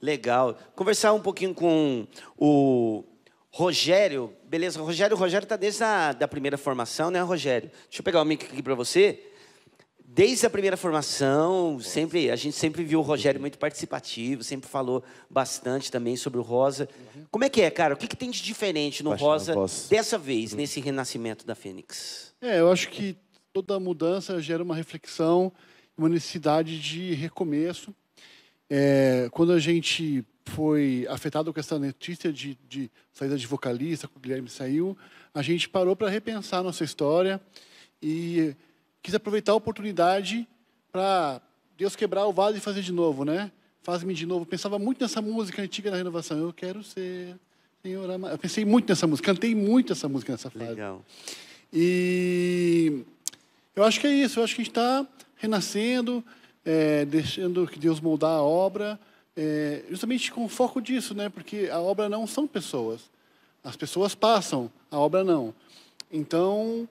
Legal. Conversar um pouquinho com o Rogério. Beleza, Rogério, o Rogério está desde a da primeira formação, né, Rogério? Deixa eu pegar o mic aqui para você. Desde a primeira formação, sempre a gente sempre viu o Rogério muito participativo, sempre falou bastante também sobre o Rosa. Como é que é, cara? O que, que tem de diferente no a Rosa dessa vez, nesse renascimento da Fênix? É, eu acho que toda mudança gera uma reflexão, uma necessidade de recomeço. É, quando a gente foi afetado com essa notícia de, de saída de vocalista, que o Guilherme saiu, a gente parou para repensar nossa história e quis aproveitar a oportunidade para Deus quebrar o vaso e fazer de novo, né? Faz-me de novo. Pensava muito nessa música antiga da renovação. Eu quero ser Senhor amado. Eu pensei muito nessa música, cantei muito essa música nessa fase. Legal. E eu acho que é isso. Eu acho que a gente está renascendo, é, deixando que Deus moldar a obra, é, justamente com foco disso, né? Porque a obra não são pessoas. As pessoas passam, a obra não. Então,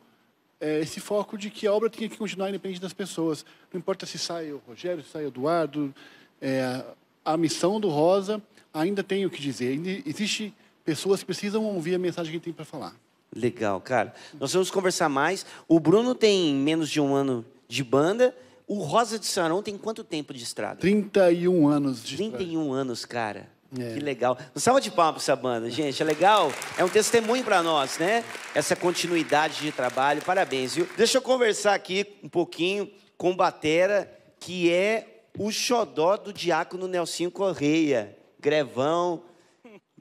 é, esse foco de que a obra tem que continuar independente das pessoas. Não importa se sai o Rogério, se sai o Eduardo, é, a missão do Rosa ainda tem o que dizer. Ainda existe pessoas que precisam ouvir a mensagem que ele tem para falar. Legal, cara. Nós vamos conversar mais. O Bruno tem menos de um ano de banda. O Rosa de Sarão tem quanto tempo de estrada? 31 anos de 31 anos, cara. É. Que legal. Um salva de palmas essa banda, gente. É legal. É um testemunho para nós, né? Essa continuidade de trabalho. Parabéns, viu? Deixa eu conversar aqui um pouquinho com o Batera, que é o xodó do diácono Nelsinho Correia. Grevão.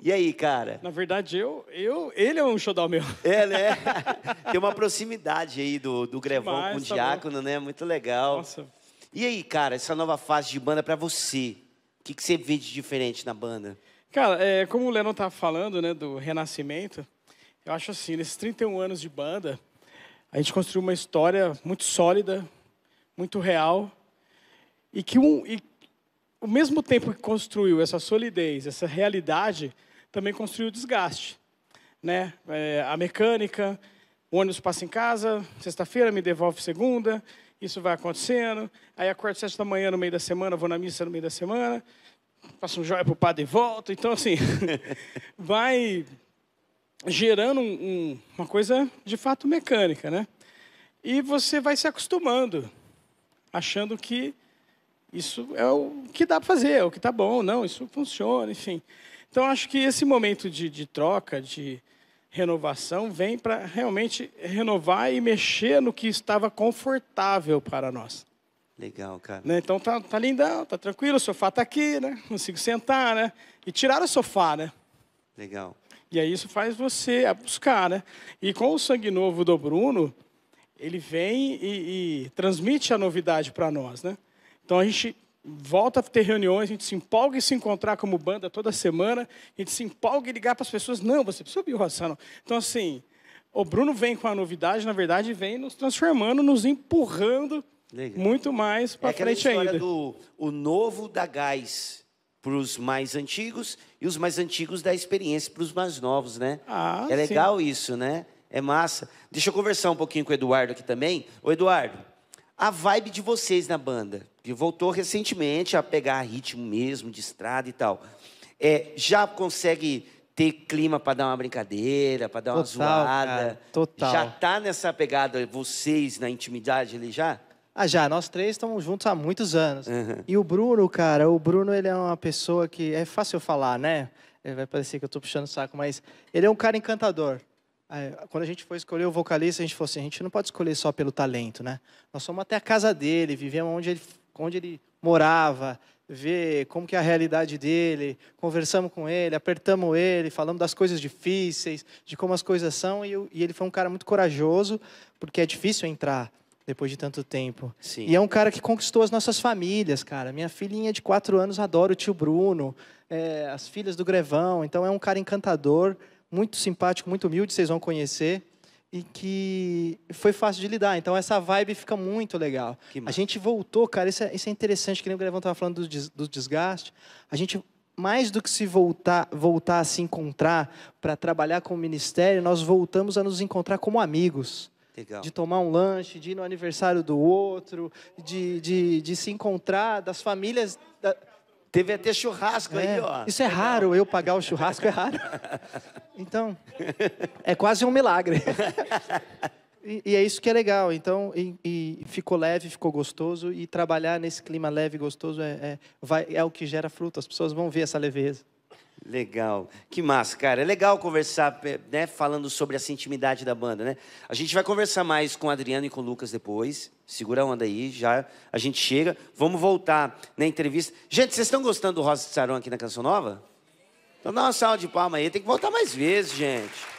E aí, cara? Na verdade, eu, eu, ele é um xodó meu. É, né? Tem uma proximidade aí do, do Grevão Demais, com o tá diácono, né? Muito legal. Nossa. E aí, cara, essa nova fase de banda pra você? O que, que você vê de diferente na banda? Cara, é, como o Lennon tá falando, né, do renascimento, eu acho assim, nesses 31 anos de banda, a gente construiu uma história muito sólida, muito real, e que um, e, ao mesmo tempo que construiu essa solidez, essa realidade, também construiu o desgaste, né? É, a mecânica, o ônibus passa em casa, sexta-feira me devolve segunda, isso vai acontecendo, aí acordo sete da manhã no meio da semana, vou na missa no meio da semana, faço um joia pro padre e volto. Então, assim, vai gerando um- um- uma coisa de fato mecânica, né? E você vai se acostumando, achando que isso é o que dá para fazer, é o que tá bom, não, isso funciona, enfim. Então, acho que esse momento de, de troca, de renovação, vem para realmente renovar e mexer no que estava confortável para nós. Legal, cara. Né? Então tá, tá lindão, tá tranquilo, o sofá tá aqui, né? Consigo sentar, né? E tirar o sofá, né? Legal. E aí isso faz você buscar, né? E com o sangue novo do Bruno, ele vem e, e transmite a novidade para nós, né? Então a gente volta a ter reuniões, a gente se empolga em se encontrar como banda toda semana, a gente se empolga em ligar para as pessoas, não, você precisa ouvir o Rossano. Então assim, o Bruno vem com a novidade, na verdade, vem nos transformando, nos empurrando Legal. muito mais É para aquela frente história ainda. do o novo da gás para os mais antigos e os mais antigos da experiência para os mais novos, né? Ah, é legal isso, né? É massa. Deixa eu conversar um pouquinho com o Eduardo aqui também. Ô, Eduardo, a vibe de vocês na banda, que voltou recentemente a pegar ritmo mesmo, de estrada e tal. É, já consegue ter clima para dar uma brincadeira, para dar uma Total, zoada? cara, total. Já tá nessa pegada vocês na intimidade ali já? Ah, já, nós três estamos juntos há muitos anos. E o Bruno, cara, o Bruno, ele é uma pessoa que é fácil eu falar, né? Vai parecer que eu estou puxando o saco, mas ele é um cara encantador. É, Quando a gente foi escolher o vocalista, a gente falou assim, a gente não pode escolher só pelo talento, né? Nós fomos até a casa dele, vivemos onde ele, onde ele morava, ver como que é a realidade dele, conversamos com ele, apertamos ele, falamos das coisas difíceis, de como as coisas são, e, eu- e ele foi um cara muito corajoso, porque é difícil entrar depois de tanto tempo. Sim. E é um cara que conquistou as nossas famílias, cara. Minha filhinha de quatro anos adora o tio Bruno, é, as filhas do Grevão. Então é um cara encantador, muito simpático, muito humilde, vocês vão conhecer. E que foi fácil de lidar. Então essa vibe fica muito legal. Que A gente voltou, cara, isso é, isso é interessante, que nem o Grevão estava falando do, do desgaste. A gente, mais do que se voltar, voltar a se encontrar para trabalhar com o ministério, nós voltamos a nos encontrar como amigos Legal. de tomar um lanche, de ir no aniversário do outro, de, de, de se encontrar, das famílias. da- Teve até churrasco É, aí, ó. Isso é raro, eu pagar o churrasco é raro. Então, é quase um milagre. E, e é isso que é legal. Então, e, e ficou leve, ficou gostoso. E trabalhar nesse clima leve e gostoso é, é, vai, é o que gera fruto. As pessoas vão ver essa leveza. Legal. Que massa, cara. É legal conversar, né, falando sobre essa intimidade da banda, né? A gente vai conversar mais com o Adriano e com o Lucas depois. Segura a onda aí, já a gente chega. Vamos voltar na entrevista. Gente, vocês estão gostando do Rosa de Saron aqui na Canção Nova? Então dá uma salva de palma aí. Tem que voltar mais vezes, gente.